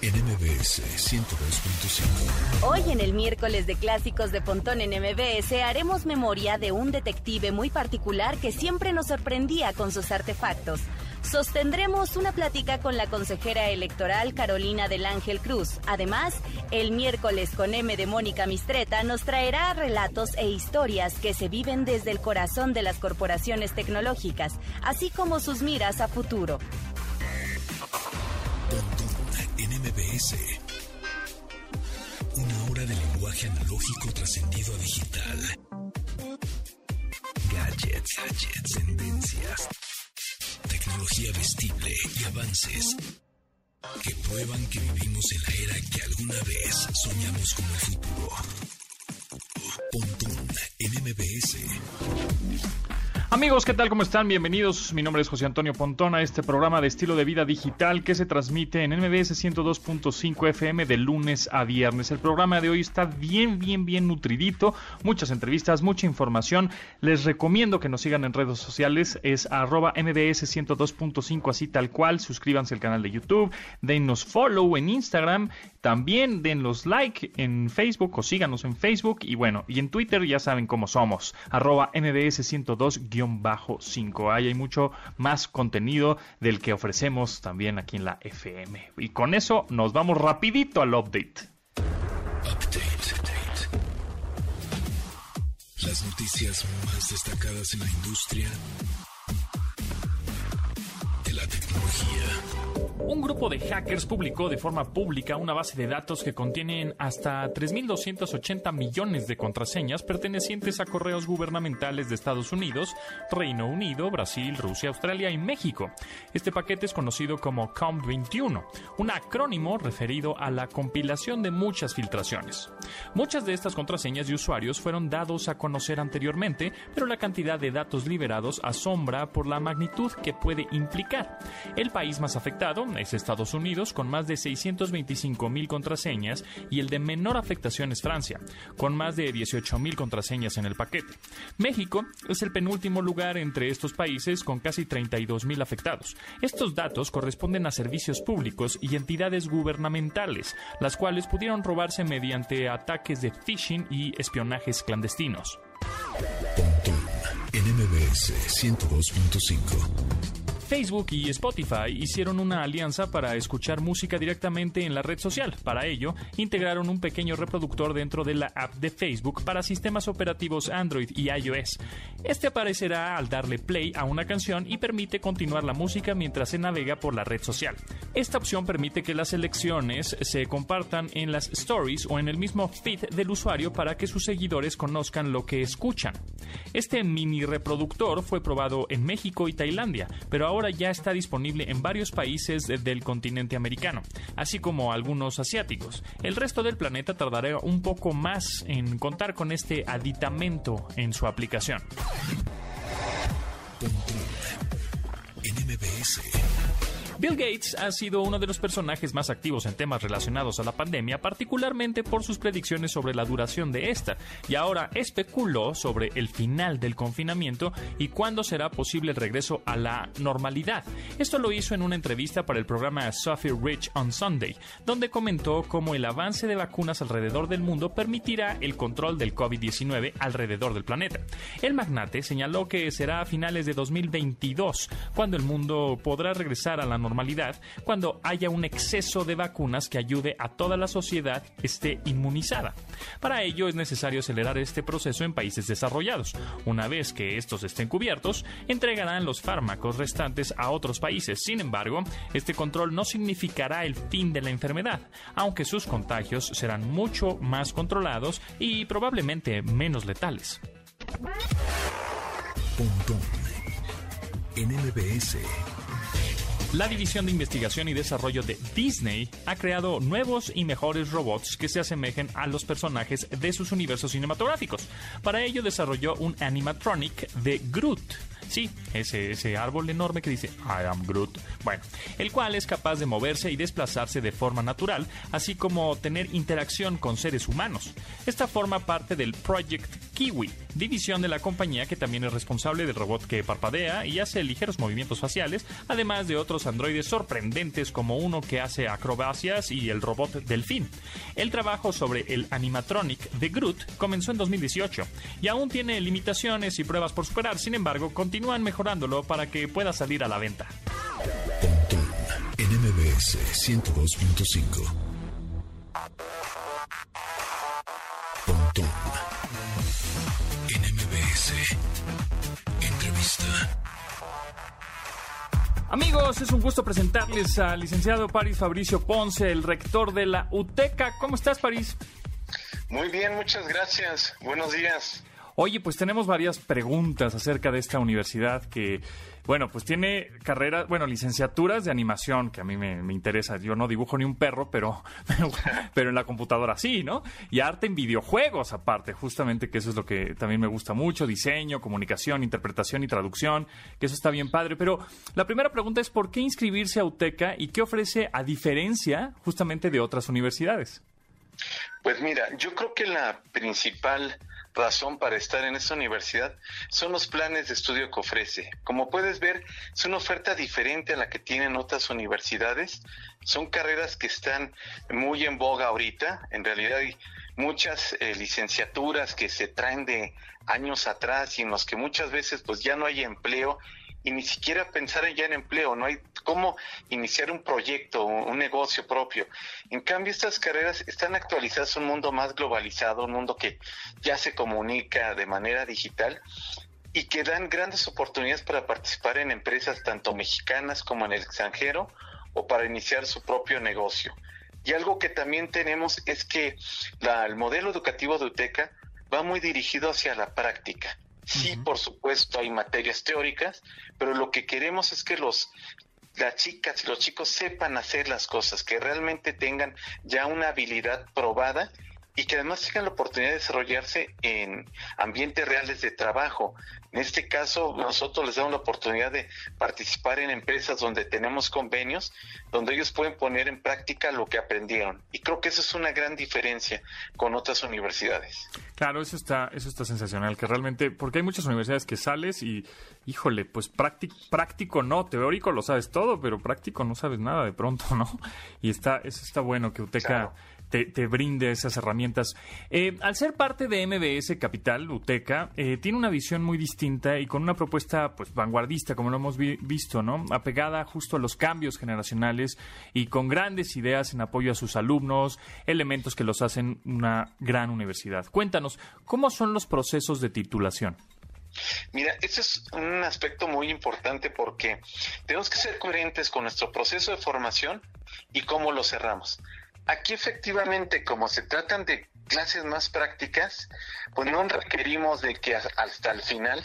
en MBS 102.5. Hoy en el miércoles de clásicos de Pontón en MBS haremos memoria de un detective muy particular que siempre nos sorprendía con sus artefactos. Sostendremos una plática con la consejera electoral Carolina del Ángel Cruz. Además, el miércoles con M de Mónica Mistreta nos traerá relatos e historias que se viven desde el corazón de las corporaciones tecnológicas, así como sus miras a futuro. Una hora de lenguaje analógico trascendido a digital. Gadgets, gadgets, tendencias, tecnología vestible y avances que prueban que vivimos en la era que alguna vez soñamos como el futuro. Pontón en MBS. Amigos, ¿qué tal? ¿Cómo están? Bienvenidos. Mi nombre es José Antonio Pontón este programa de estilo de vida digital que se transmite en MBS 102.5 FM de lunes a viernes. El programa de hoy está bien, bien, bien nutridito. Muchas entrevistas, mucha información. Les recomiendo que nos sigan en redes sociales. Es arroba MBS 102.5 así tal cual. Suscríbanse al canal de YouTube. Denos follow en Instagram. También denlos like en Facebook o síganos en Facebook. Y bueno, y en Twitter ya saben cómo somos. Arroba MBS 102 bajo 5 Hay mucho más contenido del que ofrecemos también aquí en la FM. Y con eso nos vamos rapidito al update. Las noticias más destacadas en la industria Un grupo de hackers publicó de forma pública una base de datos que contienen hasta 3.280 millones de contraseñas pertenecientes a correos gubernamentales de Estados Unidos, Reino Unido, Brasil, Rusia, Australia y México. Este paquete es conocido como COMP21, un acrónimo referido a la compilación de muchas filtraciones. Muchas de estas contraseñas de usuarios fueron dados a conocer anteriormente, pero la cantidad de datos liberados asombra por la magnitud que puede implicar. El país más afectado es Estados Unidos con más de 625 mil contraseñas y el de menor afectación es Francia, con más de 18 mil contraseñas en el paquete. México es el penúltimo lugar entre estos países con casi 32 mil afectados. Estos datos corresponden a servicios públicos y entidades gubernamentales, las cuales pudieron robarse mediante ataques de phishing y espionajes clandestinos. MBS 102.5. Facebook y Spotify hicieron una alianza para escuchar música directamente en la red social. Para ello, integraron un pequeño reproductor dentro de la app de Facebook para sistemas operativos Android y iOS. Este aparecerá al darle play a una canción y permite continuar la música mientras se navega por la red social. Esta opción permite que las selecciones se compartan en las stories o en el mismo feed del usuario para que sus seguidores conozcan lo que escuchan. Este mini reproductor fue probado en México y Tailandia, pero ahora ahora ya está disponible en varios países del continente americano, así como algunos asiáticos. El resto del planeta tardará un poco más en contar con este aditamento en su aplicación. Bill Gates ha sido uno de los personajes más activos en temas relacionados a la pandemia, particularmente por sus predicciones sobre la duración de esta, y ahora especuló sobre el final del confinamiento y cuándo será posible el regreso a la normalidad. Esto lo hizo en una entrevista para el programa Sophie Rich on Sunday, donde comentó cómo el avance de vacunas alrededor del mundo permitirá el control del COVID-19 alrededor del planeta. El magnate señaló que será a finales de 2022 cuando el mundo podrá regresar a la normalidad normalidad cuando haya un exceso de vacunas que ayude a toda la sociedad esté inmunizada. Para ello es necesario acelerar este proceso en países desarrollados. Una vez que estos estén cubiertos, entregarán los fármacos restantes a otros países. Sin embargo, este control no significará el fin de la enfermedad, aunque sus contagios serán mucho más controlados y probablemente menos letales. La División de Investigación y Desarrollo de Disney ha creado nuevos y mejores robots que se asemejen a los personajes de sus universos cinematográficos. Para ello desarrolló un animatronic de Groot Sí, ese, ese árbol enorme que dice I am Groot. Bueno, el cual es capaz de moverse y desplazarse de forma natural, así como tener interacción con seres humanos. Esta forma parte del Project Kiwi, división de la compañía que también es responsable del robot que parpadea y hace ligeros movimientos faciales, además de otros androides sorprendentes como uno que hace acrobacias y el robot Delfín. El trabajo sobre el animatronic de Groot comenzó en 2018 y aún tiene limitaciones y pruebas por superar, sin embargo, continúan mejorándolo para que pueda salir a la venta. Pontón en MBS 102.5. Pontón en MBS. Entrevista. Amigos, es un gusto presentarles al licenciado París Fabricio Ponce, el rector de la UTECA. ¿Cómo estás, París? Muy bien, muchas gracias. Buenos días. Oye, pues tenemos varias preguntas acerca de esta universidad que, bueno, pues tiene carreras, bueno, licenciaturas de animación, que a mí me, interesa. Yo no dibujo ni un perro, pero, pero, en la computadora sí, ¿no? Y arte en videojuegos aparte, justamente que eso es lo que también me gusta mucho, diseño, comunicación, interpretación y traducción, que eso está bien padre. Pero la primera pregunta es, ¿por qué inscribirse a UTECA y qué ofrece a diferencia justamente de otras universidades? Pues mira, yo creo que la principal razón para estar en esta universidad son los planes de estudio que ofrece. Como puedes ver, es una oferta diferente a la que tienen otras universidades. Son carreras que están muy en boga ahorita. En realidad hay muchas eh, licenciaturas que se traen de años atrás y en los que muchas veces pues ya no hay empleo y ni siquiera pensar ya en empleo, no hay cómo iniciar un proyecto, un negocio propio. En cambio, estas carreras están actualizadas a un mundo más globalizado, un mundo que ya se comunica de manera digital y que dan grandes oportunidades para participar en empresas tanto mexicanas como en el extranjero o para iniciar su propio negocio. Y algo que también tenemos es que la, el modelo educativo de UTECA va muy dirigido hacia la práctica. Sí, por supuesto, hay materias teóricas, pero lo que queremos es que los las chicas y los chicos sepan hacer las cosas, que realmente tengan ya una habilidad probada y que además tengan la oportunidad de desarrollarse en ambientes reales de trabajo. En este caso, nosotros les damos la oportunidad de participar en empresas donde tenemos convenios, donde ellos pueden poner en práctica lo que aprendieron. Y creo que eso es una gran diferencia con otras universidades. Claro, eso está, eso está sensacional, que realmente, porque hay muchas universidades que sales y, híjole, pues práctico, práctico no, teórico lo sabes todo, pero práctico no sabes nada de pronto, ¿no? Y está, eso está bueno que UTECA... Claro te, brinde esas herramientas. Eh, al ser parte de MBS Capital, UTECA, eh, tiene una visión muy distinta y con una propuesta pues vanguardista, como lo hemos vi visto, ¿no? Apegada justo a los cambios generacionales y con grandes ideas en apoyo a sus alumnos, elementos que los hacen una gran universidad. Cuéntanos, ¿cómo son los procesos de titulación? Mira, ese es un aspecto muy importante porque tenemos que ser coherentes con nuestro proceso de formación y cómo lo cerramos. Aquí efectivamente, como se tratan de clases más prácticas, pues no requerimos de que hasta el final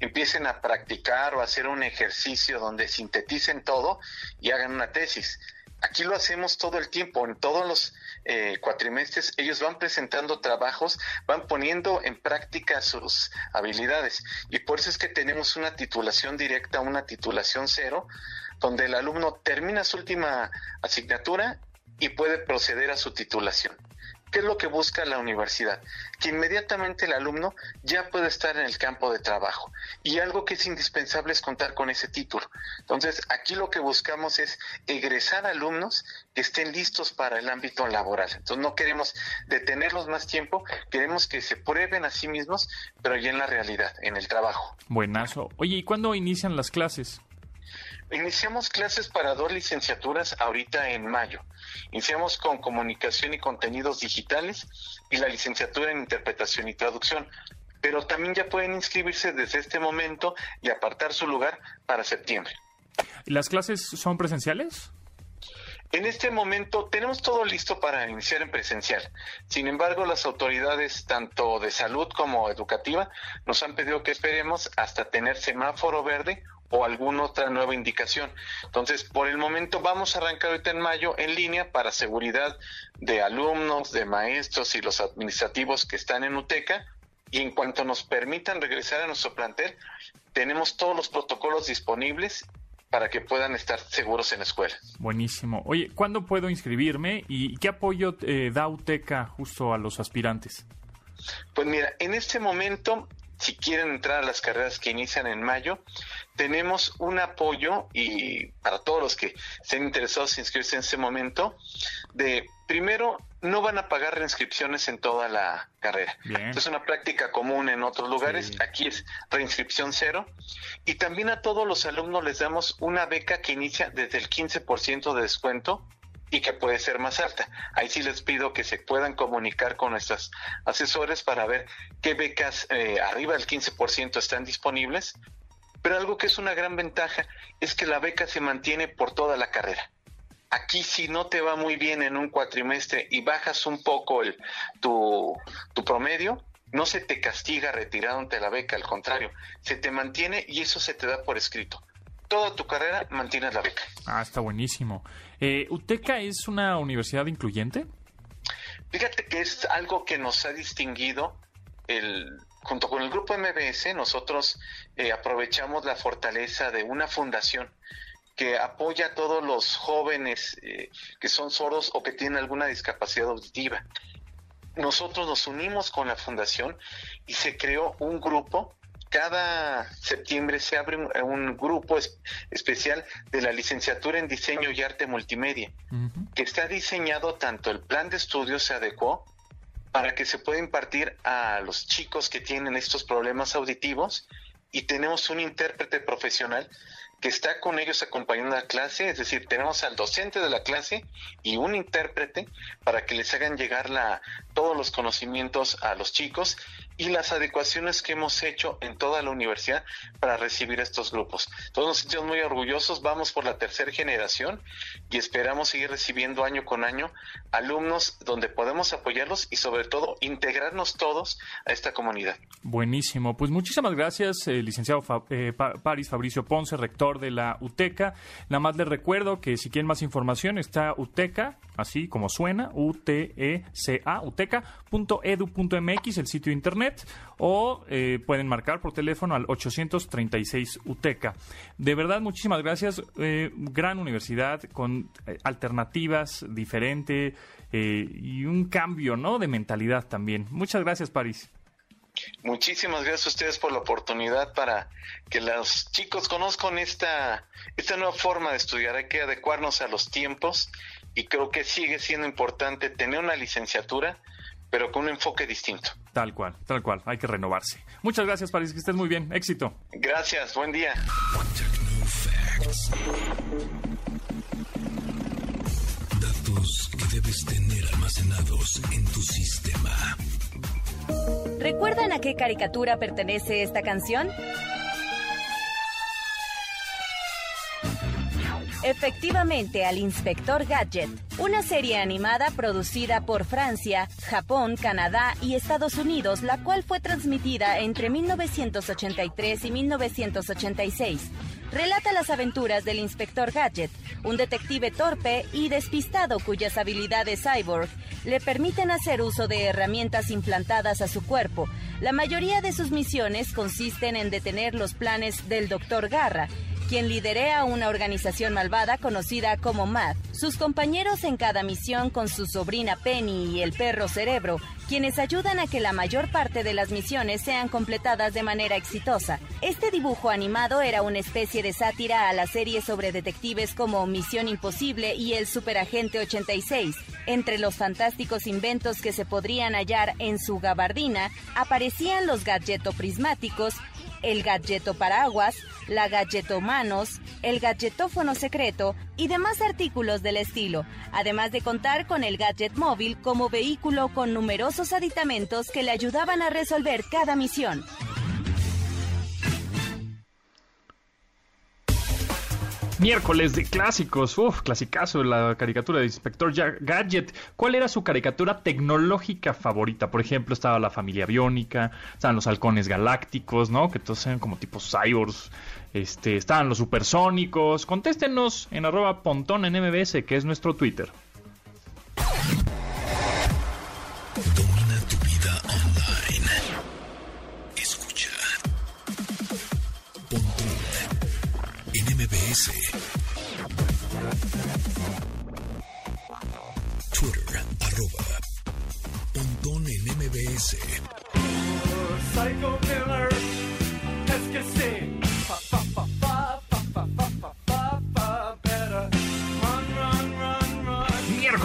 empiecen a practicar o hacer un ejercicio donde sinteticen todo y hagan una tesis. Aquí lo hacemos todo el tiempo, en todos los eh, cuatrimestres ellos van presentando trabajos, van poniendo en práctica sus habilidades y por eso es que tenemos una titulación directa, una titulación cero, donde el alumno termina su última asignatura y puede proceder a su titulación. ¿Qué es lo que busca la universidad? Que inmediatamente el alumno ya puede estar en el campo de trabajo. Y algo que es indispensable es contar con ese título. Entonces, aquí lo que buscamos es egresar alumnos que estén listos para el ámbito laboral. Entonces, no queremos detenerlos más tiempo, queremos que se prueben a sí mismos, pero ya en la realidad, en el trabajo. Buenazo. Oye, ¿y cuándo inician las clases? Iniciamos clases para dos licenciaturas ahorita en mayo. Iniciamos con comunicación y contenidos digitales y la licenciatura en interpretación y traducción. Pero también ya pueden inscribirse desde este momento y apartar su lugar para septiembre. ¿Y las clases son presenciales? En este momento tenemos todo listo para iniciar en presencial. Sin embargo, las autoridades, tanto de salud como educativa, nos han pedido que esperemos hasta tener semáforo verde o alguna otra nueva indicación. Entonces, por el momento vamos a arrancar ahorita en mayo en línea para seguridad de alumnos, de maestros y los administrativos que están en UTECA. Y en cuanto nos permitan regresar a nuestro plantel, tenemos todos los protocolos disponibles para que puedan estar seguros en la escuela. Buenísimo. Oye, ¿cuándo puedo inscribirme y qué apoyo eh, da UTECA justo a los aspirantes? Pues mira, en este momento, si quieren entrar a las carreras que inician en mayo, tenemos un apoyo y para todos los que estén interesados en inscribirse en este momento, de primero no van a pagar reinscripciones en toda la carrera. Es una práctica común en otros lugares. Aquí es reinscripción cero. Y también a todos los alumnos les damos una beca que inicia desde el 15% de descuento y que puede ser más alta. Ahí sí les pido que se puedan comunicar con nuestros asesores para ver qué becas eh, arriba del 15% están disponibles. Pero algo que es una gran ventaja es que la beca se mantiene por toda la carrera. Aquí si no te va muy bien en un cuatrimestre y bajas un poco el, tu, tu promedio, no se te castiga retirándote la beca, al contrario, se te mantiene y eso se te da por escrito. Toda tu carrera mantienes la beca. Ah, está buenísimo. Eh, ¿UTECA es una universidad incluyente? Fíjate que es algo que nos ha distinguido el, junto con el grupo MBS, nosotros eh, aprovechamos la fortaleza de una fundación que apoya a todos los jóvenes eh, que son sordos o que tienen alguna discapacidad auditiva. Nosotros nos unimos con la fundación y se creó un grupo. Cada septiembre se abre un, grupo especial de la licenciatura en diseño y arte multimedia, que está diseñado tanto el plan de estudios se adecuó para que se pueda impartir a los chicos que tienen estos problemas auditivos y tenemos un intérprete profesional que está con ellos acompañando la clase, es decir, tenemos al docente de la clase y un intérprete para que les hagan llegar la, todos los conocimientos a los chicos y las adecuaciones que hemos hecho en toda la universidad para recibir estos grupos. Todos nos sentimos muy orgullosos, vamos por la tercera generación y esperamos seguir recibiendo año con año alumnos donde podemos apoyarlos y sobre todo integrarnos todos a esta comunidad. Buenísimo, pues muchísimas gracias, eh, licenciado eh, Paris Fabricio Ponce, rector de la UTECA. Nada más les recuerdo que si quieren más información está UTECA, así como suena, U-T-E-C-A, uteca.edu.mx, el sitio internet, o eh, pueden marcar por teléfono al 836 UTECA. De verdad, muchísimas gracias. Eh, gran universidad con eh, alternativas diferentes y un cambio ¿no? de mentalidad también. Muchas gracias, París. Muchísimas gracias a ustedes por la oportunidad para que los chicos conozcan esta, esta nueva forma de estudiar. Hay que adecuarnos a los tiempos y creo que sigue siendo importante tener una licenciatura, pero con un enfoque distinto. Tal cual, tal cual, hay que renovarse. Muchas gracias, París, que estés muy bien. Éxito. Gracias, buen día. Datos que debes tener almacenados en tu sistema. ¿Recuerdan a qué caricatura pertenece esta canción? Efectivamente, al Inspector Gadget, una serie animada producida por Francia, Japón, Canadá y Estados Unidos, la cual fue transmitida entre 1983 y 1986. Relata las aventuras del Inspector Gadget, un detective torpe y despistado cuyas habilidades cyborg le permiten hacer uso de herramientas implantadas a su cuerpo. La mayoría de sus misiones consisten en detener los planes del Dr. Garra, quien liderea una organización malvada conocida como MAD. Sus compañeros en cada misión con su sobrina Penny y el perro Cerebro, quienes ayudan a que la mayor parte de las misiones sean completadas de manera exitosa. Este dibujo animado era una especie de sátira a la serie sobre detectives como Misión Imposible y el Superagente 86. Entre los fantásticos inventos que se podrían hallar en su gabardina aparecían los gadgetoprismáticos el gadgeto paraguas, la gadgeto manos, el gadgetófono secreto y demás artículos del estilo, además de contar con el gadget móvil como vehículo con numerosos aditamentos que le ayudaban a resolver cada misión. Miércoles de clásicos, uf, clasicazo, la caricatura de Inspector Gadget. ¿Cuál era su caricatura tecnológica favorita? Por ejemplo, estaba la familia biónica, estaban los halcones galácticos, ¿no? Que todos eran como tipo cyborgs. Este, estaban los supersónicos. Contéstenos en arroba pontón en MBS, que es nuestro Twitter. Twitter, arroba Pontón en MBS. Psycho Killer, es que sí.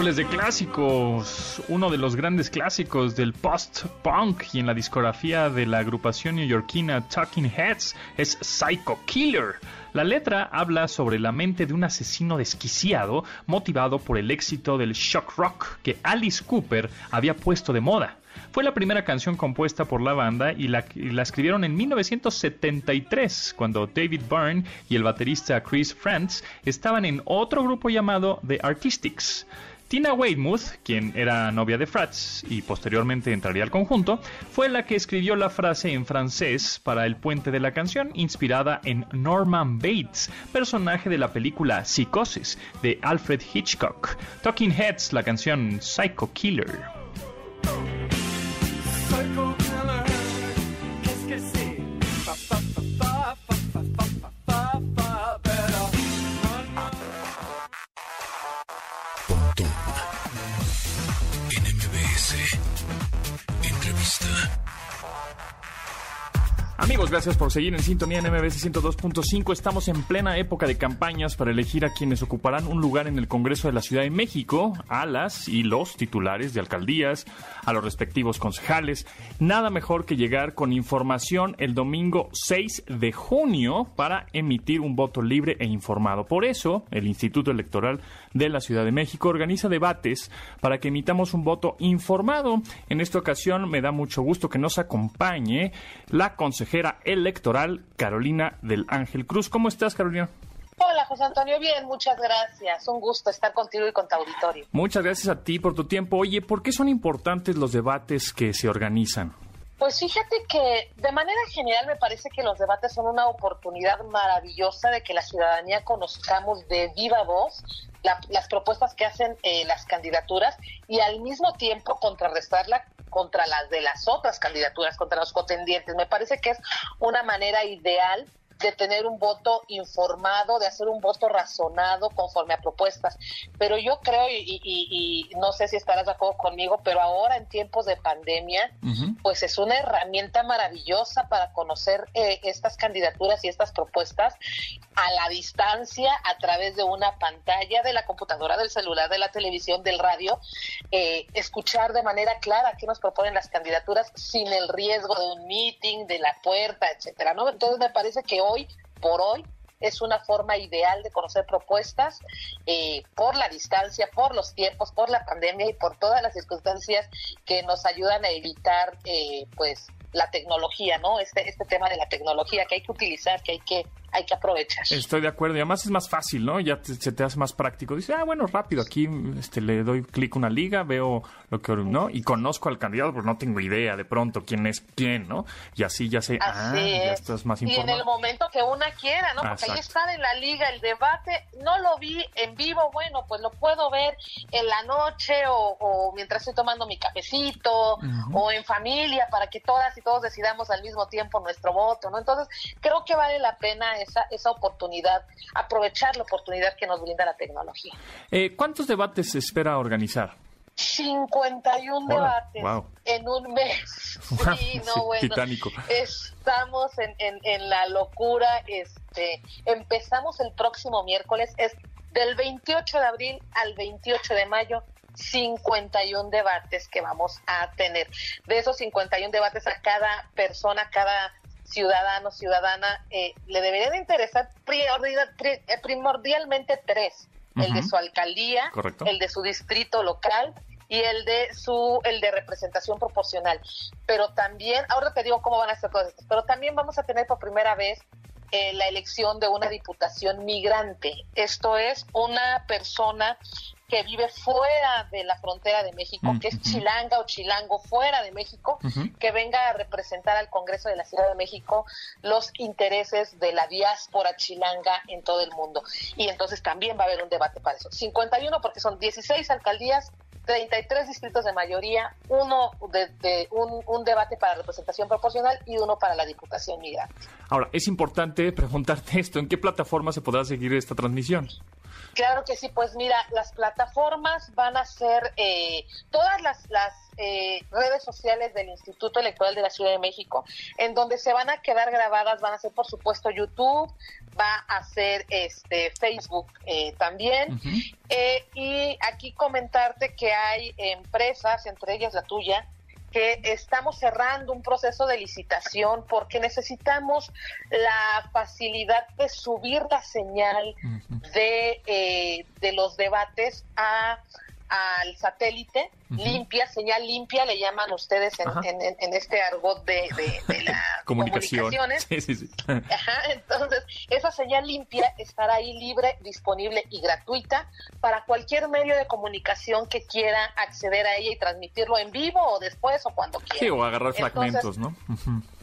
De clásicos, uno de los grandes clásicos del post-punk y en la discografía de la agrupación neoyorquina Talking Heads es Psycho Killer. La letra habla sobre la mente de un asesino desquiciado motivado por el éxito del shock rock que Alice Cooper había puesto de moda. Fue la primera canción compuesta por la banda y la, escribieron en 1973, cuando David Byrne y el baterista Chris Frantz estaban en otro grupo llamado The Artistics. Tina Weymouth, quien era novia de Frantz y posteriormente entraría al conjunto, fue la que escribió la frase en francés para el puente de la canción, inspirada en Norman Bates, personaje de la película Psicosis de Alfred Hitchcock. Talking Heads, la canción Psycho Killer. Amigos, gracias por seguir en sintonía en MBS 102.5. Estamos en plena época de campañas para elegir a quienes ocuparán un lugar en el Congreso de la Ciudad de México, a las y los titulares de alcaldías, a los respectivos concejales. Nada mejor que llegar con información el domingo 6 de junio para emitir un voto libre e informado. Por eso, el Instituto Electoral de la Ciudad de México organiza debates para que emitamos un voto informado. En esta ocasión me da mucho gusto que nos acompañe la consejera electoral Carolina del Ángel Cruz. ¿Cómo estás, Carolina? Hola, José Antonio. Bien, muchas gracias. Un gusto estar contigo y con tu auditorio. Muchas gracias a ti por tu tiempo. Oye, ¿por qué son importantes los debates que se organizan? Pues fíjate que de manera general me parece que los debates son una oportunidad maravillosa de que la ciudadanía conozcamos de viva voz las propuestas que hacen eh, las candidaturas y al mismo tiempo contrarrestarla contra las de las otras candidaturas, contra los contendientes. Me parece que es una manera ideal de tener un voto informado, de hacer un voto razonado conforme a propuestas. Pero yo creo, y, no sé si estarás de acuerdo conmigo, pero ahora en tiempos de pandemia, pues es una herramienta maravillosa para conocer eh, estas candidaturas y estas propuestas a la distancia, a través de una pantalla, de la computadora, del celular, de la televisión, del radio, eh, escuchar de manera clara qué nos proponen las candidaturas sin el riesgo de un meeting, de la puerta, etcétera, ¿no? Entonces me parece que hoy, por hoy, es una forma ideal de conocer propuestas eh, por la distancia, por los tiempos, por la pandemia y por todas las circunstancias que nos ayudan a evitar, eh, pues, la tecnología, ¿no? Este, este tema de la tecnología que hay que utilizar, que hay que hay que aprovechar. Estoy de acuerdo y además es más fácil, ¿no? Ya se te hace más práctico. Dice, ah, bueno, rápido, aquí este, le doy clic a una liga, veo lo que, ¿no? Y conozco al candidato, pero no tengo idea de pronto quién es quién, ¿no? Y así ya sé, ah, ya estás más informado. Y en el momento que una quiera, ¿no? Porque ahí está en la liga el debate, no lo vi en vivo, bueno, pues lo puedo ver en la noche o, mientras estoy tomando mi cafecito o en familia para que todas y todos decidamos al mismo tiempo nuestro voto, ¿no? Entonces, creo que vale la pena esa, esa oportunidad, aprovechar la oportunidad que nos brinda la tecnología. Eh, ¿Cuántos debates se espera organizar? 51 debates en un mes. Sí, no, bueno, titánico. Estamos en, en, la locura. Este, empezamos el próximo miércoles, es del 28 de abril al 28 de mayo. 51 debates que vamos a tener. De esos 51 debates a cada persona, cada ciudadano, ciudadana, eh, le deberían interesar eh, primordialmente tres. El de su alcaldía, el de su distrito local y el de su el de representación proporcional. Pero también, ahora te digo cómo van a ser todas estas, pero también vamos a tener por primera vez eh, la elección de una diputación migrante. Esto es una persona que vive fuera de la frontera de México, que es chilanga o chilango fuera de México, que venga a representar al Congreso de la Ciudad de México los intereses de la diáspora chilanga en todo el mundo. Y entonces también va a haber un debate para eso. 51 porque son 16 alcaldías, 33 distritos de mayoría, uno de, un, un, debate para representación proporcional y uno para la Diputación Migrante. Ahora, es importante preguntarte esto, ¿en qué plataforma se podrá seguir esta transmisión? Claro que sí, pues mira, las plataformas van a ser eh, todas las, las eh, redes sociales del Instituto Electoral de la Ciudad de México, en donde se van a quedar grabadas, van a ser por supuesto YouTube, va a ser este Facebook eh, también. y aquí comentarte que hay empresas, entre ellas la tuya, que estamos cerrando un proceso de licitación porque necesitamos la facilidad de subir la señal de, eh, de los debates a al satélite, limpia, señal limpia, le llaman ustedes en, este argot de, de, la comunicaciones. entonces, esa señal limpia estará ahí libre, disponible y gratuita para cualquier medio de comunicación que quiera acceder a ella y transmitirlo en vivo o después o cuando quiera. Sí, o agarrar fragmentos, ¿no?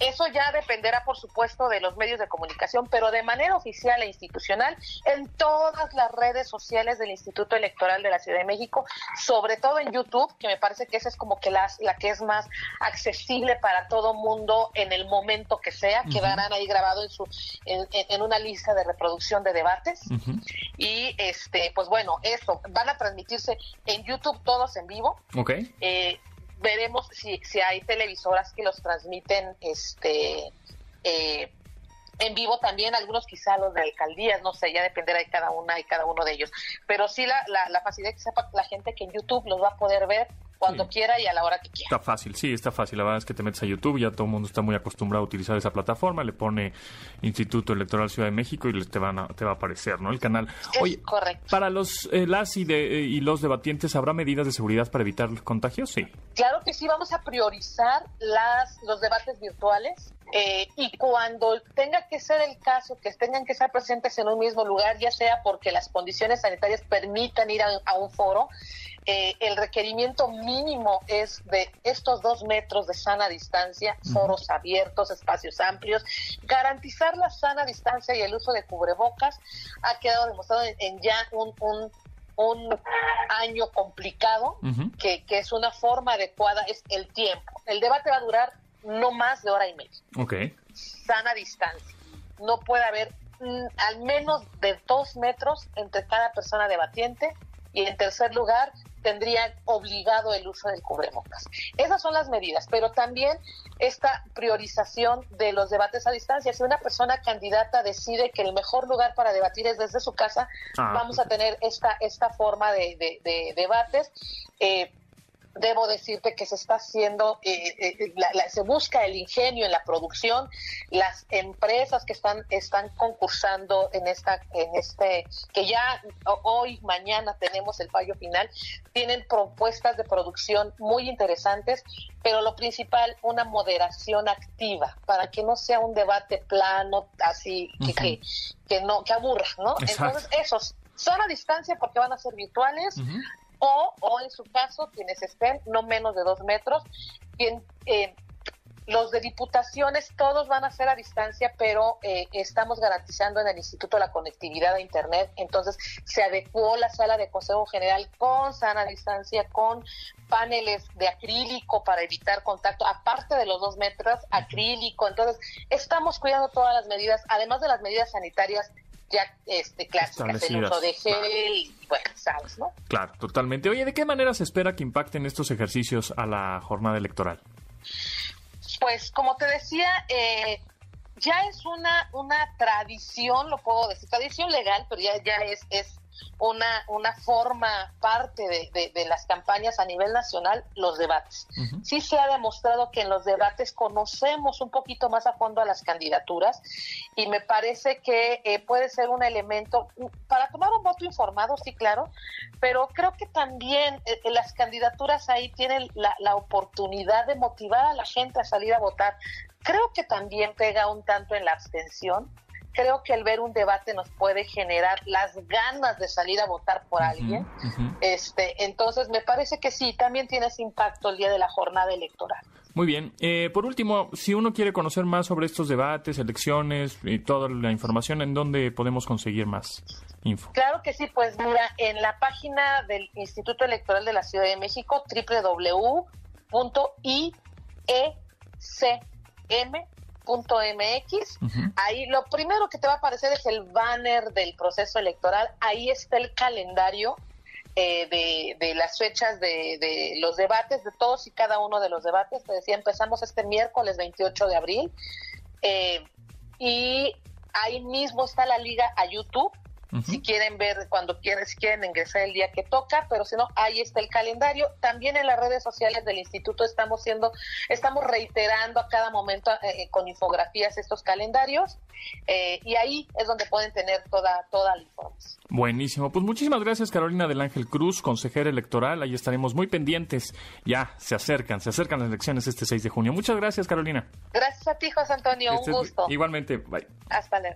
Eso ya dependerá, por supuesto, de los medios de comunicación, pero de manera oficial e institucional en todas las redes sociales del Instituto Electoral de la Ciudad de México sobre todo en YouTube, que me parece que esa es como que la, la que es más accesible para todo mundo en el momento que sea, quedarán ahí grabado en su en, una lista de reproducción de debates y este pues bueno eso van a transmitirse en YouTube todos en vivo. Okay. Eh, veremos si, si hay televisoras que los transmiten este eh, en vivo también, algunos quizá los de alcaldías, no sé, ya dependerá de cada una y cada uno de ellos. Pero sí la, la, la facilidad que sepa la gente que en YouTube los va a poder ver cuando quiera y a la hora que quiera. Está fácil, sí, está fácil. La verdad es que te metes a YouTube, ya todo el mundo está muy acostumbrado a utilizar esa plataforma, le pone Instituto Electoral Ciudad de México y te, van te va a aparecer, ¿no? El canal. Oye, correcto. Para los eh, las y, de, y los debatientes, ¿habrá medidas de seguridad para evitar contagios? Sí. Claro que sí, vamos a priorizar las los debates virtuales. Eh, y cuando tenga que ser el caso, que tengan que estar presentes en un mismo lugar, ya sea porque las condiciones sanitarias permitan ir a un foro, eh, el requerimiento mínimo es de estos dos metros de sana distancia, foros abiertos, espacios amplios, garantizar la sana distancia y el uso de cubrebocas ha quedado demostrado en, ya un, un, año complicado, que, que, es una forma adecuada, es el tiempo. El debate va a durar no más de hora y media. Ok. Sana distancia. No puede haber mm, al menos de dos metros entre cada persona debatiente. Y en tercer lugar, tendrían obligado el uso del cubrebocas. Esas son las medidas, pero también esta priorización de los debates a distancia. Si una persona candidata decide que el mejor lugar para debatir es desde su casa, ah, vamos a tener esta, esta forma de, de debates. Eh, debo decirte que se está haciendo, eh, eh, se busca el ingenio en la producción, las empresas que están están concursando en esta, en este, que ya hoy, mañana tenemos el fallo final, tienen propuestas de producción muy interesantes, pero lo principal, una moderación activa para que no sea un debate plano, así que, que, no, que aburra, ¿no? Entonces, esos son a distancia porque van a ser virtuales, o, o en su caso quienes estén no menos de dos metros. Quien, eh, los de diputaciones todos van a ser a distancia, pero eh, estamos garantizando en el Instituto la conectividad a Internet. Entonces se adecuó la sala de Consejo General con sana distancia, con paneles de acrílico para evitar contacto, aparte de los dos metros, acrílico. Entonces estamos cuidando todas las medidas, además de las medidas sanitarias ya este, clásicas, el uso de gel, bueno, sabes, ¿no? Claro, totalmente. Oye, ¿de qué manera se espera que impacten estos ejercicios a la jornada electoral? Pues, como te decía, eh, ya es una, una tradición, lo puedo decir, tradición legal, pero ya, ya es, es una, una forma parte de, de, las campañas a nivel nacional, los debates. Sí se ha demostrado que en los debates conocemos un poquito más a fondo a las candidaturas y me parece que eh, puede ser un elemento para tomar un voto informado, sí, claro, pero creo que también eh, las candidaturas ahí tienen la, la oportunidad de motivar a la gente a salir a votar. Creo que también pega un tanto en la abstención creo que el ver un debate nos puede generar las ganas de salir a votar por alguien. Este, entonces me parece que sí, también tiene ese impacto el día de la jornada electoral. Muy bien. Eh, por último, si uno quiere conocer más sobre estos debates, elecciones y toda la información, ¿en dónde podemos conseguir más info? Claro que sí, pues mira, en la página del Instituto Electoral de la Ciudad de México, www.iecm.mx. Ahí lo primero que te va a aparecer es el banner del proceso electoral. Ahí está el calendario eh, de, las fechas de, los debates, de todos y cada uno de los debates. Te decía, empezamos este miércoles 28 de abril eh, y ahí mismo está la liga a YouTube si quieren ver cuando quieren, si quieren ingresar el día que toca, pero si no, ahí está el calendario. También en las redes sociales del instituto estamos siendo, estamos reiterando a cada momento eh, eh, con infografías estos calendarios eh, y ahí es donde pueden tener toda, toda la información. Buenísimo. Pues muchísimas gracias Carolina del Ángel Cruz, consejera electoral. Ahí estaremos muy pendientes. Ya se acercan, se acercan las elecciones este 6 de junio. Muchas gracias Carolina. Gracias a ti José Antonio, un gusto. Igualmente, bye. Hasta luego.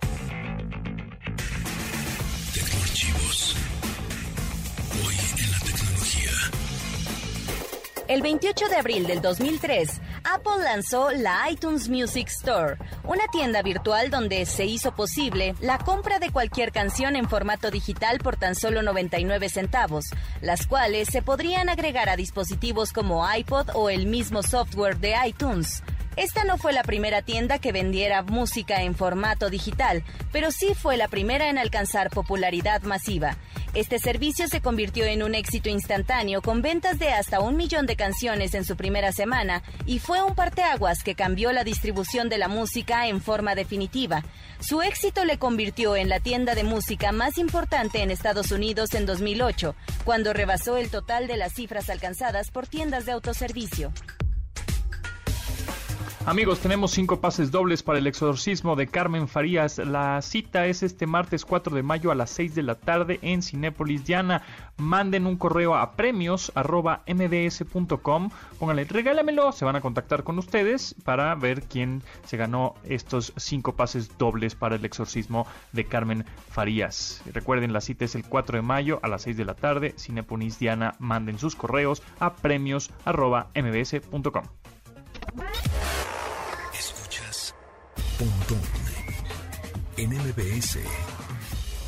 El 28 de abril del 2003, Apple lanzó la iTunes Music Store, una tienda virtual donde se hizo posible la compra de cualquier canción en formato digital por tan solo 99 centavos, las cuales se podrían agregar a dispositivos como iPod o el mismo software de iTunes. Esta no fue la primera tienda que vendiera música en formato digital, pero sí fue la primera en alcanzar popularidad masiva. Este servicio se convirtió en un éxito instantáneo con ventas de hasta un millón de canciones en su primera semana y fue un parteaguas que cambió la distribución de la música en forma definitiva. Su éxito le convirtió en la tienda de música más importante en Estados Unidos en 2008, cuando rebasó el total de las cifras alcanzadas por tiendas de autoservicio. Amigos, tenemos cinco pases dobles para el exorcismo de Carmen Farías. La cita es este martes 4 de mayo a las 6 de la tarde en Cinépolis Diana. Manden un correo a premios mds.com. Pónganle, regálamelo. Se van a contactar con ustedes para ver quién se ganó estos cinco pases dobles para el exorcismo de Carmen Farías. Recuerden, la cita es el 4 de mayo a las 6 de la tarde. Cinépolis Diana. Manden sus correos a premios mds.com. Pontón en MBS.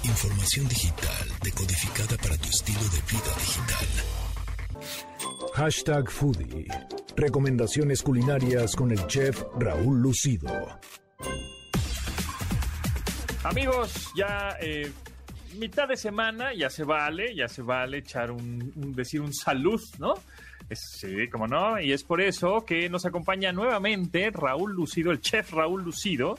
Información digital decodificada para tu estilo de vida digital. Hashtag Foodie. Recomendaciones culinarias con el chef Raúl Lucido. Amigos, ya eh, mitad de semana, ya se vale, ya se vale echar un, un decir un salud, ¿no? Sí, como no. Y es por eso que nos acompaña nuevamente Raúl Lucido, el chef Raúl Lucido,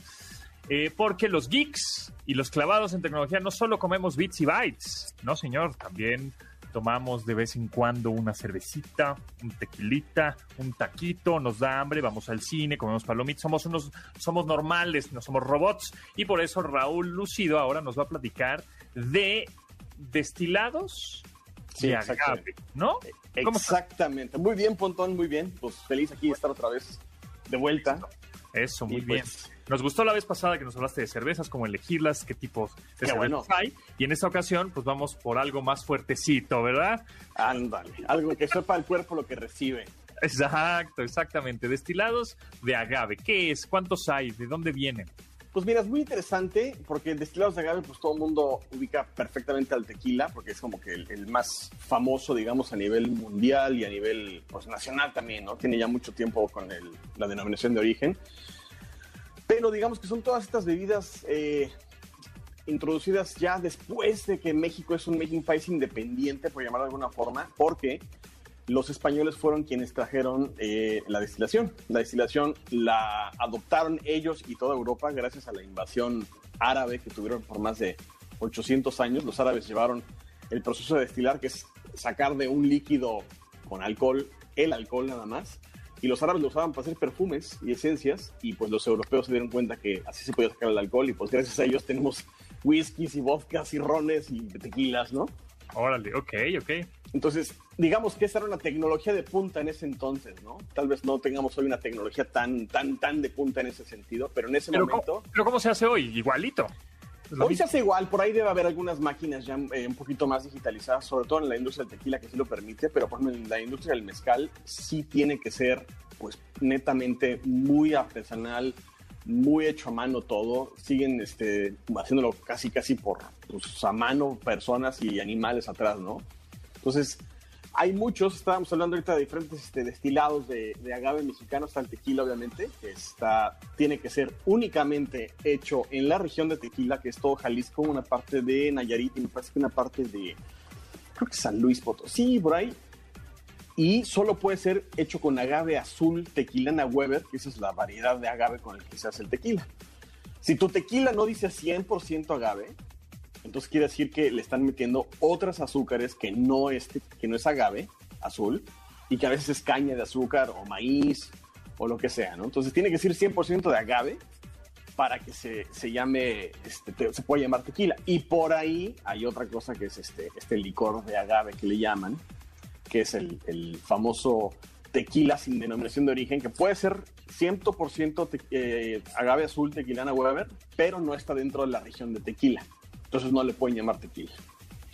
eh, porque los geeks y los clavados en tecnología no solo comemos bits y bytes, no señor, también tomamos de vez en cuando una cervecita, un tequilita, un taquito, nos da hambre, vamos al cine, comemos palomitas, somos unos, somos normales, no somos robots, y por eso Raúl Lucido ahora nos va a platicar de destilados de agave, ¿no? Exactamente. Muy bien, Pontón, muy bien. Pues feliz aquí de estar otra vez de vuelta. Eso, muy bien. Pues, nos gustó la vez pasada que nos hablaste de cervezas, cómo elegirlas, qué tipos de cervezas hay. Y en esta ocasión, pues vamos por algo más fuertecito, ¿verdad? Ándale, algo que sepa el cuerpo lo que recibe. Exacto, exactamente. Destilados de agave. ¿Qué es? ¿Cuántos hay? ¿De dónde vienen? Pues mira, es muy interesante porque destilados de agave, pues todo el mundo ubica perfectamente al tequila, porque es como que el, más famoso, digamos, a nivel mundial y a nivel pues, nacional también, ¿no? Tiene ya mucho tiempo con la denominación de origen. Pero digamos que son todas estas bebidas eh, introducidas ya después de que México es un, un país independiente, por llamarlo de alguna forma, porque los españoles fueron quienes trajeron eh, la destilación. La destilación la adoptaron ellos y toda Europa gracias a la invasión árabe que tuvieron por más de 800 años. Los árabes llevaron el proceso de destilar, que es sacar de un líquido con alcohol, el alcohol nada más, y los árabes lo usaban para hacer perfumes y esencias, y pues los europeos se dieron cuenta que así se podía sacar el alcohol, y pues gracias a ellos tenemos whiskies y vodkas y rones y tequilas, ¿no? Órale, ok, ok. Entonces, digamos que esa era una tecnología de punta en ese entonces, ¿no? Tal vez no tengamos hoy una tecnología tan, tan, tan de punta en ese sentido, pero en ese momento... ¿cómo, pero ¿cómo se hace hoy? Igualito. Hoy se hace igual, por ahí debe haber algunas máquinas ya eh, un poquito más digitalizadas, sobre todo en la industria del tequila que sí lo permite, pero por ejemplo en la industria del mezcal sí tiene que ser pues netamente muy artesanal, muy hecho a mano todo, siguen este, haciéndolo casi casi por pues, a mano personas y animales atrás, ¿no? Entonces, hay muchos, estábamos hablando ahorita de diferentes este, destilados de, agave mexicano, está el tequila obviamente, que está, tiene que ser únicamente hecho en la región de Tequila, que es todo Jalisco, una parte de Nayarit y me parece que una parte de, creo que San Luis Potosí, por ahí. Y solo puede ser hecho con agave azul tequilana Weber, que esa es la variedad de agave con el que se hace el tequila. Si tu tequila no dice 100% agave, entonces quiere decir que le están metiendo otras azúcares que no es, que no es agave azul y que a veces es caña de azúcar o maíz o lo que sea, ¿no? Entonces tiene que ser 100% de agave para que se, se llame, este, se pueda llamar tequila. Y por ahí hay otra cosa que es este, este licor de agave que le llaman, que es el, el famoso tequila sin denominación de origen, que puede ser 100% eh, agave azul tequilana Weber, pero no está dentro de la región de tequila entonces no le pueden llamar tequila.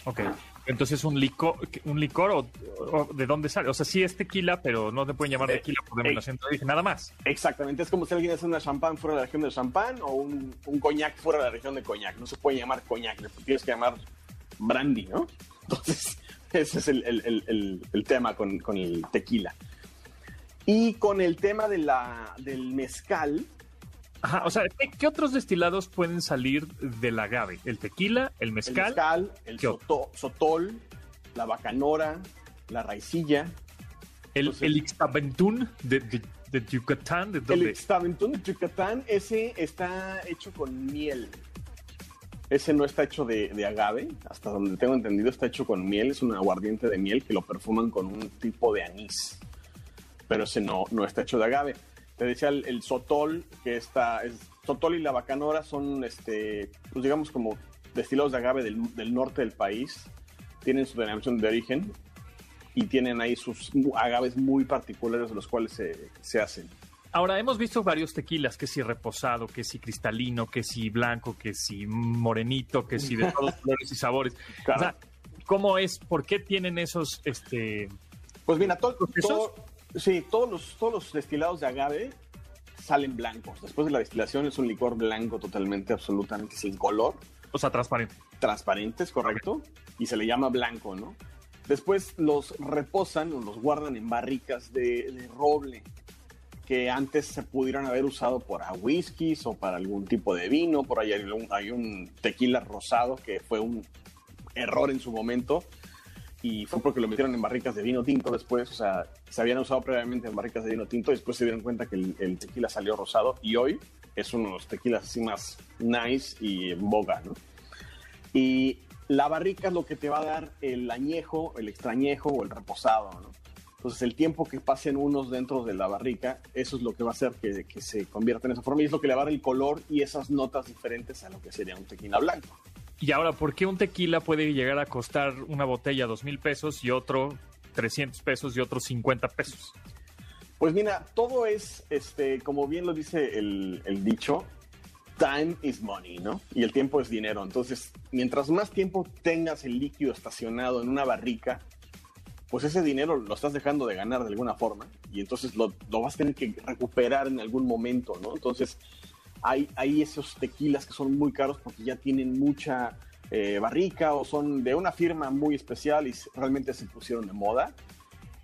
Ok. Entonces, ¿un licor, un licor o, de dónde sale? O sea, sí es tequila, pero no te pueden llamar eh, tequila por denominación eh, dije nada más. Exactamente, es como si alguien hace una champán fuera de la región de champán o un, un coñac fuera de la región de coñac. No se puede llamar coñac, le tienes que llamar brandy, ¿no? Entonces, ese es el, el, el, el tema con, con, el tequila. Y con el tema de la, del mezcal, Ajá, o sea, ¿qué, otros destilados pueden salir del agave? ¿El tequila, el mezcal? El mezcal, el sotol, la bacanora, la raicilla. ¿El, el ixtaventún de, de, Yucatán? ¿de el ixtaventún de Yucatán, ese está hecho con miel. Ese no está hecho de, de, agave, hasta donde tengo entendido está hecho con miel, es un aguardiente de miel que lo perfuman con un tipo de anís, pero ese no, no está hecho de agave. Te decía el, sotol, que está, es, sotol y la bacanora son, este, pues digamos como destilados de agave del, norte del país, tienen su denominación de origen y tienen ahí sus agaves muy particulares de los cuales se, se hacen. Ahora, hemos visto varios tequilas, que si reposado, que si cristalino, que si blanco, que si morenito, que si de todos colores y sabores. O sea, ¿cómo es? ¿Por qué tienen esos, este... Pues mira, todo, todo, Sí, todos los, todos los destilados de agave salen blancos. Después de la destilación es un licor blanco totalmente, absolutamente sin color. O sea, transparente. Transparente, es correcto. Y se le llama blanco, ¿no? Después los reposan o los guardan en barricas de, roble que antes se pudieran haber usado para whiskies o para algún tipo de vino. Por ahí hay un tequila rosado que fue un error en su momento y fue porque lo metieron en barricas de vino tinto después, o sea, se habían usado previamente en barricas de vino tinto y después se dieron cuenta que el, tequila salió rosado y hoy es uno de los tequilas así más nice y en boga, ¿no? Y la barrica es lo que te va a dar el añejo, el extrañejo o el reposado, ¿no? Entonces el tiempo que pasen unos dentro de la barrica, eso es lo que va a hacer que, que se convierta en esa forma y es lo que le va a dar el color y esas notas diferentes a lo que sería un tequila blanco. Y ahora, ¿por qué un tequila puede llegar a costar una botella dos mil pesos y otro 300 pesos y otro 50 pesos? Pues mira, todo es, este, como bien lo dice el, el dicho, time is money, ¿no? Y el tiempo es dinero. Entonces, mientras más tiempo tengas el líquido estacionado en una barrica, pues ese dinero lo estás dejando de ganar de alguna forma y entonces lo, lo vas a tener que recuperar en algún momento, ¿no? Entonces, hay, hay esos tequilas que son muy caros porque ya tienen mucha eh, barrica o son de una firma muy especial y realmente se pusieron de moda.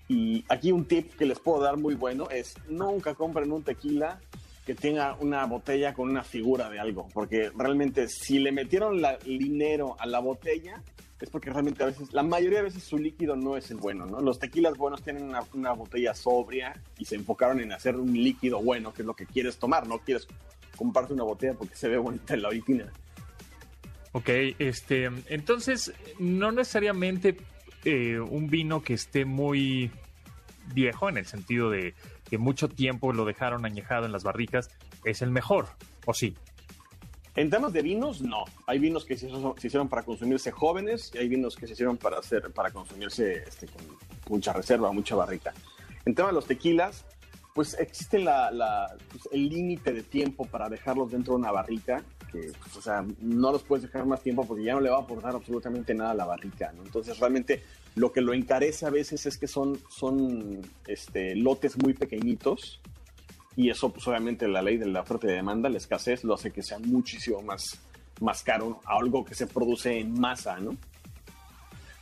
Y aquí un tip que les puedo dar muy bueno es nunca compren un tequila que tenga una botella con una figura de algo, porque realmente si le metieron el dinero a la botella es porque realmente a veces, la mayoría de veces su líquido no es el bueno, ¿no? Los tequilas buenos tienen una, una botella sobria y se enfocaron en hacer un líquido bueno, que es lo que quieres tomar, no quieres comparte una botella porque se ve bonita en la original. Ok, este, entonces no necesariamente eh, un vino que esté muy viejo en el sentido de que mucho tiempo lo dejaron añejado en las barricas es el mejor, ¿o sí? En temas de vinos, no. Hay vinos que se, hicieron para consumirse jóvenes y hay vinos que se hicieron para hacer para consumirse este, con mucha reserva, mucha barrica. En tema de los tequilas, pues existe la, pues, el límite de tiempo para dejarlos dentro de una barrica que, pues, o sea, no los puedes dejar más tiempo porque ya no le va a aportar absolutamente nada a la barrica, ¿no? Entonces, realmente lo que lo encarece a veces es que son, son este, lotes muy pequeñitos y eso, pues obviamente la ley de la oferta y demanda, la escasez, lo hace que sea muchísimo más, más caro a algo que se produce en masa, ¿no?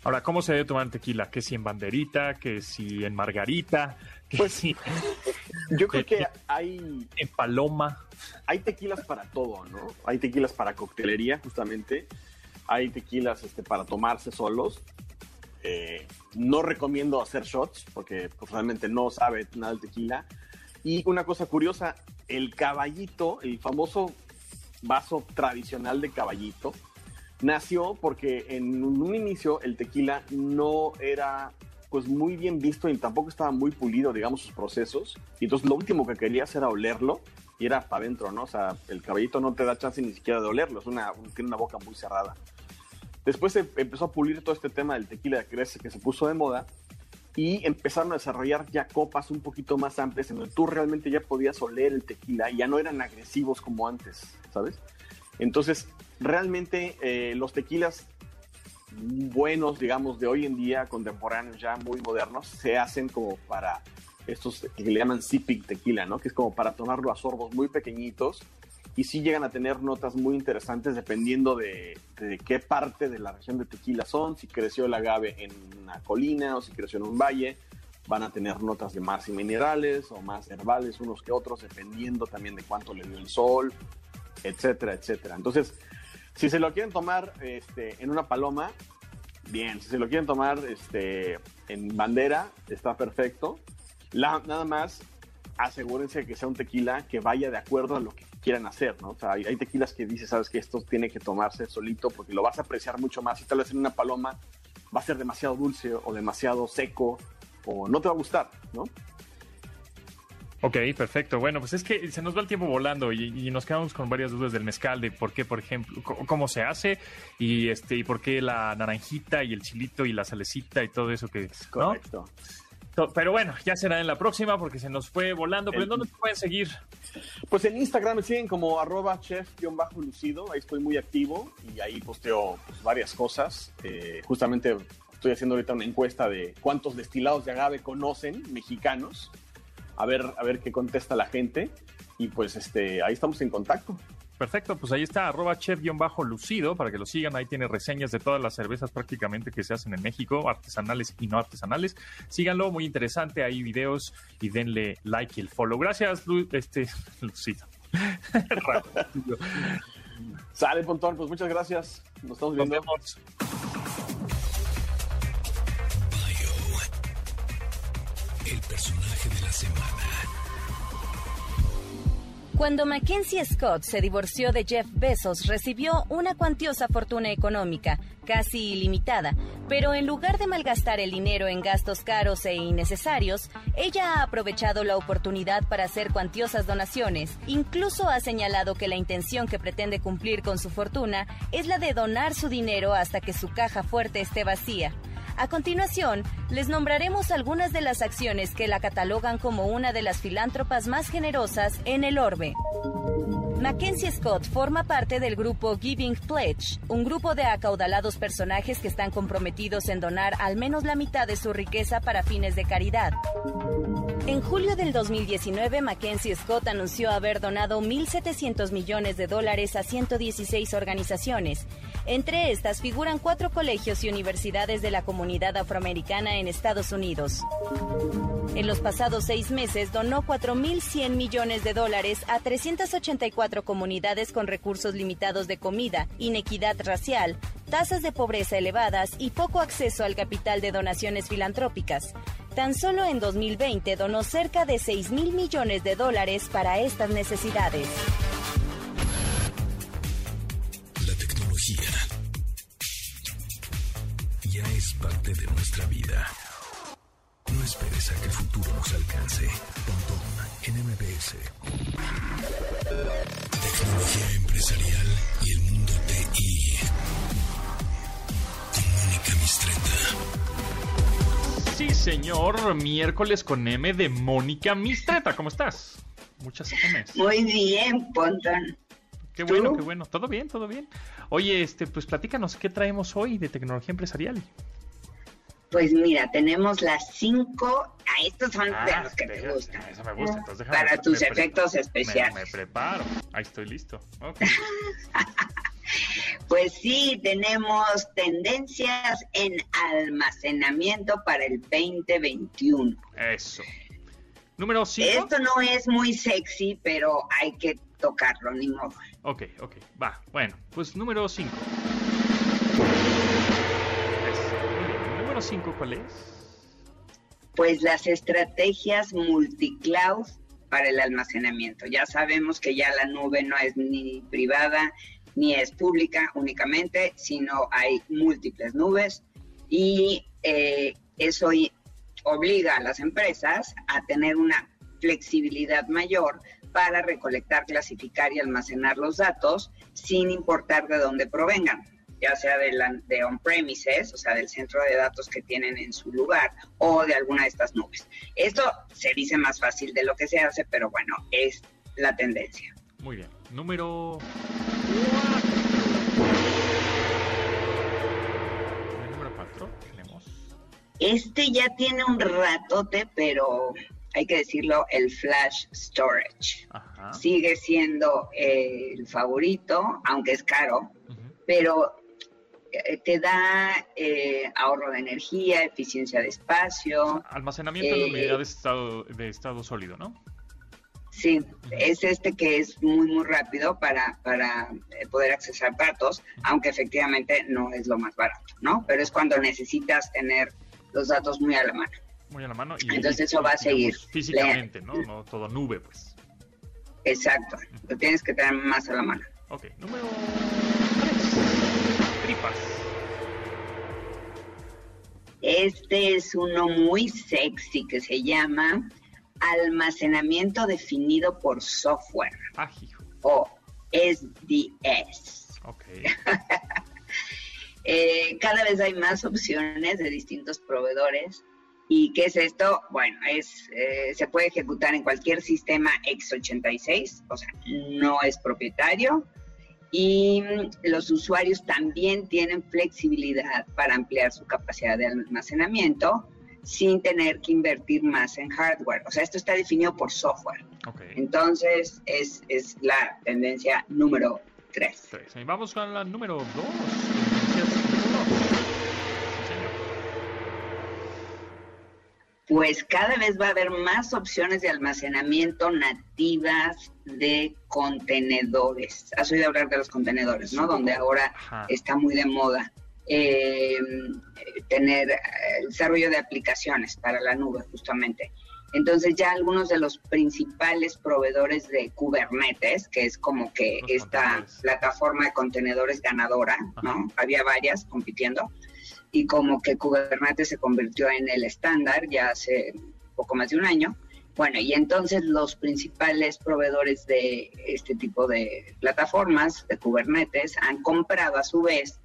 Ahora, ¿cómo se debe tomar tequila? ¿Que si en banderita? ¿Que si en margarita? ¿Que Pues si Yo creo que hay, en paloma? hay tequilas para todo, ¿no? Hay tequilas para coctelería, justamente. Hay tequilas este, para tomarse solos. Eh, no recomiendo hacer shots porque pues, realmente no sabe nada el tequila. Y una cosa curiosa, el caballito, el famoso vaso tradicional de caballito, nació porque en un inicio el tequila no era pues muy bien visto y tampoco estaba muy pulido, digamos, sus procesos. Y entonces lo último que querías era olerlo y era para adentro, ¿no? O sea, el caballito no te da chance ni siquiera de olerlo, es una, tiene una boca muy cerrada. Después se empezó a pulir todo este tema del tequila de crece que se puso de moda y empezaron a desarrollar ya copas un poquito más amplias en donde tú realmente ya podías oler el tequila y ya no eran agresivos como antes, ¿sabes? Entonces, realmente eh, los tequilas buenos, digamos, de hoy en día, contemporáneos, ya muy modernos, se hacen como para estos que le llaman sipping tequila, ¿no? Que es como para tomarlo a sorbos muy pequeñitos y sí llegan a tener notas muy interesantes dependiendo de, qué parte de la región de tequila son, si creció el agave en una colina o si creció en un valle, van a tener notas de más y minerales o más herbales unos que otros, dependiendo también de cuánto le dio el sol, etcétera, etcétera. Entonces, si se lo quieren tomar este, en una paloma, bien. Si se lo quieren tomar este, en bandera, está perfecto. La- nada más, asegúrense que sea un tequila que vaya de acuerdo a lo que quieran hacer, ¿no? O sea, hay, hay tequilas que dices, sabes que esto tiene que tomarse solito porque lo vas a apreciar mucho más y tal vez en una paloma va a ser demasiado dulce o demasiado seco o no te va a gustar, ¿no? Ok, perfecto. Bueno, pues es que se nos va el tiempo volando y, y nos quedamos con varias dudas del mezcal, de por qué, por ejemplo, cómo se hace y este y por qué la naranjita y el chilito y la salecita y todo eso que... ¿no? Correcto. To- Pero bueno, ya será en la próxima porque se nos fue volando. ¿Pero en El- dónde te pueden seguir? Pues en Instagram me siguen como arroba chef-lucido, ahí estoy muy activo y ahí posteo pues, varias cosas. Eh, justamente estoy haciendo ahorita una encuesta de cuántos destilados de agave conocen mexicanos, a ver, a ver qué contesta la gente y pues este, ahí estamos en contacto. Perfecto, pues ahí está, arroba chef-lucido, para que lo sigan. Ahí tiene reseñas de todas las cervezas prácticamente que se hacen en México, artesanales y no artesanales. Síganlo, muy interesante, hay videos y denle like y el follow. Gracias, Lu- este, Lucido. Sale, Pontón, pues muchas gracias. Nos estamos Nos viendo. vemos. Cuando Mackenzie Scott se divorció de Jeff Bezos, recibió una cuantiosa fortuna económica, casi ilimitada, pero en lugar de malgastar el dinero en gastos caros e innecesarios, ella ha aprovechado la oportunidad para hacer cuantiosas donaciones. Incluso ha señalado que la intención que pretende cumplir con su fortuna es la de donar su dinero hasta que su caja fuerte esté vacía. A continuación, les nombraremos algunas de las acciones que la catalogan como una de las filántropas más generosas en el orbe. Mackenzie Scott forma parte del grupo Giving Pledge, un grupo de acaudalados personajes que están comprometidos en donar al menos la mitad de su riqueza para fines de caridad. En julio del 2019, Mackenzie Scott anunció haber donado 1.700 millones de dólares a 116 organizaciones. Entre estas figuran cuatro colegios y universidades de la comunidad afroamericana en Estados Unidos. En los pasados seis meses donó 4.100 millones de dólares a 384 comunidades con recursos limitados de comida, inequidad racial, tasas de pobreza elevadas y poco acceso al capital de donaciones filantrópicas. Tan solo en 2020 donó cerca de 6 mil millones de dólares para estas necesidades. Miércoles con M de Mónica Mistreta. ¿Cómo estás? Muchas M's. Muy bien, Pontón. Qué bueno, qué bueno. Todo bien, todo bien. Oye, este, pues platícanos, ¿qué traemos hoy de tecnología empresarial? Pues mira, tenemos las cinco. Ah, estos son de Ah, los que te gustan. Eso me gusta, entonces Para tus me efectos Me, especiales. me preparo. Ahí estoy listo. Ok. Pues sí, tenemos tendencias en almacenamiento para el 2021. Eso. Número 5. Esto no es muy sexy, pero hay que tocarlo, ni modo. Ok, ok, va. Bueno, pues número 5. Número 5, ¿cuál es? Pues las estrategias multicloud para el almacenamiento. Ya sabemos que ya la nube no es ni privada ni es pública únicamente, sino hay múltiples nubes y eh, eso obliga a las empresas a tener una flexibilidad mayor para recolectar, clasificar y almacenar los datos sin importar de dónde provengan, ya sea de, de on-premises, o sea, del centro de datos que tienen en su lugar, o de alguna de estas nubes. Esto se dice más fácil de lo que se hace, pero bueno, es la tendencia. Muy bien. Número 4. Número 4 tenemos. Este ya tiene un ratote, pero hay que decirlo, el flash storage. Ajá. Sigue siendo eh, el favorito, aunque es caro, pero eh, te da eh, ahorro de energía, eficiencia de espacio. Almacenamiento en Eh, unidad de estado, de estado sólido, ¿no? Sí, es este que es muy, muy rápido para, para eh, poder accesar datos, aunque efectivamente no es lo más barato, ¿no? Pero es cuando necesitas tener los datos muy a la mano. Muy a la mano. Y, Entonces y- eso va a seguir. Físicamente, ¿no? No todo nube, pues. Exacto, lo tienes que tener más a la mano. Ok. Número 3. Tripas. Este es uno muy sexy que se llama almacenamiento definido por software Ah, o SDS. Ok. Eh, cada vez hay más opciones de distintos proveedores. ¿Y qué es esto? Bueno, es, eh, se puede ejecutar en cualquier sistema x86, o sea, no es propietario. Y mm, los usuarios también tienen flexibilidad para ampliar su capacidad de almacenamiento sin tener que invertir más en hardware. O sea, esto está definido por software. Entonces, es, es la tendencia número 3. Tres. Y vamos con la número 2. Tendencias número dos. Sí, señor. Pues cada vez va a haber más opciones de almacenamiento nativas de contenedores. Has oído hablar de los contenedores, ¿no? Donde ahora Ajá. está muy de moda eh, tener eh, el desarrollo de aplicaciones para la nube, justamente. Entonces ya algunos de los principales proveedores de Kubernetes, que es como que Los esta contenedores. plataforma de contenedores ganadora, ¿no? Había varias compitiendo y como que Kubernetes se convirtió en el estándar ya hace poco más de un año. Bueno, y entonces los principales proveedores de este tipo de plataformas de Kubernetes han comprado a su vez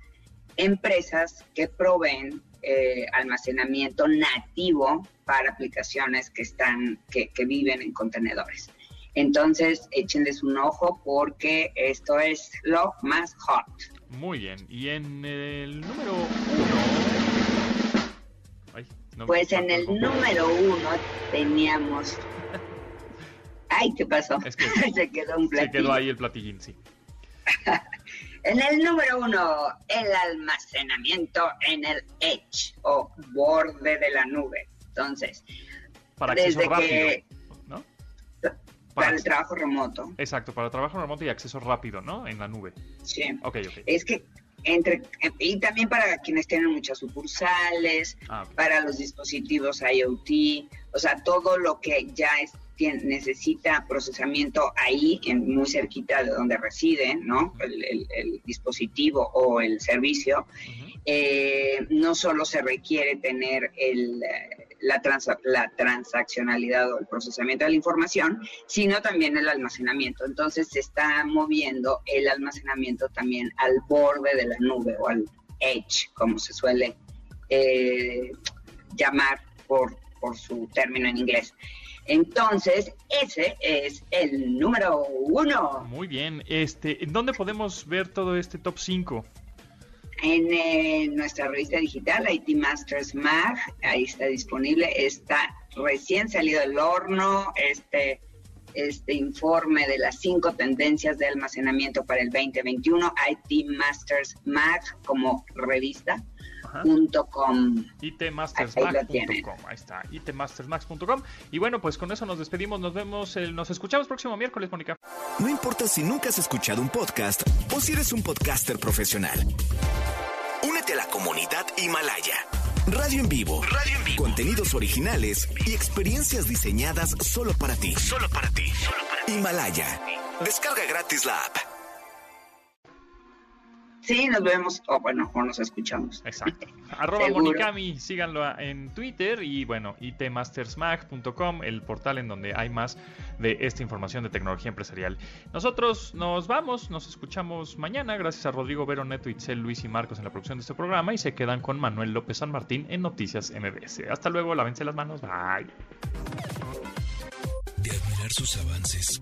empresas que proveen eh, almacenamiento nativo para aplicaciones que están, que, que viven en contenedores. Entonces, échenles un ojo porque esto es lo más hot. Muy bien. Y en el número 1. Ay, no, Pues en el número uno teníamos. Ay, ¿qué pasó? Es que Se quedó un Se platillo. quedó ahí el platillín, sí. En el número uno, el almacenamiento en el edge o borde de la nube. Entonces, Para acceso rápido. que- ¿No? para el trabajo remoto, Exacto, para trabajo remoto y acceso rápido, ¿no? En la nube. sí. Ok, ok. Es que entre y también para quienes tienen muchas sucursales, Ah, para los dispositivos IoT, o sea, todo lo que ya es, tien- necesita procesamiento ahí, en, muy cerquita de donde reside, ¿no? El, el- el dispositivo o el servicio, eh, no solo se requiere tener el, eh, la, transa- la transaccionalidad o el procesamiento de la información, sino también el almacenamiento. Entonces se está moviendo el almacenamiento también al borde de la nube o al edge, como se suele eh, llamar por, por su término en inglés. Entonces, ese es el número uno. Muy bien. Este, ¿Dónde podemos ver todo este top 5? En eh, nuestra revista digital, IT Masters Mag, ahí está disponible. Está recién salido del horno este, este informe de las cinco tendencias de almacenamiento para el 2021, IT Masters Mag como revista. .com. itmastersmax.com. Ahí está, itmastersmax.com. Y bueno, pues con eso nos despedimos. Nos vemos, nos escuchamos próximo miércoles, Mónica. No importa si nunca has escuchado un podcast o si eres un podcaster profesional. Únete a la comunidad Himalaya. Radio en vivo. Radio en vivo. Contenidos originales y experiencias diseñadas solo para ti. Solo para ti. Solo para ti. Himalaya. Descarga gratis la app. Sí, nos vemos, o bueno, o nos escuchamos. Exacto. Arroba Monicami, síganlo en Twitter y bueno, itmastersmag.com, el portal en donde hay más de esta información de tecnología empresarial. Nosotros nos vamos, nos escuchamos mañana, gracias a Rodrigo Vero Neto, Itzel, Luis y Marcos en la producción de este programa y se quedan con Manuel López San Martín en Noticias MBS. Hasta luego, lávense las manos, bye. De admirar sus avances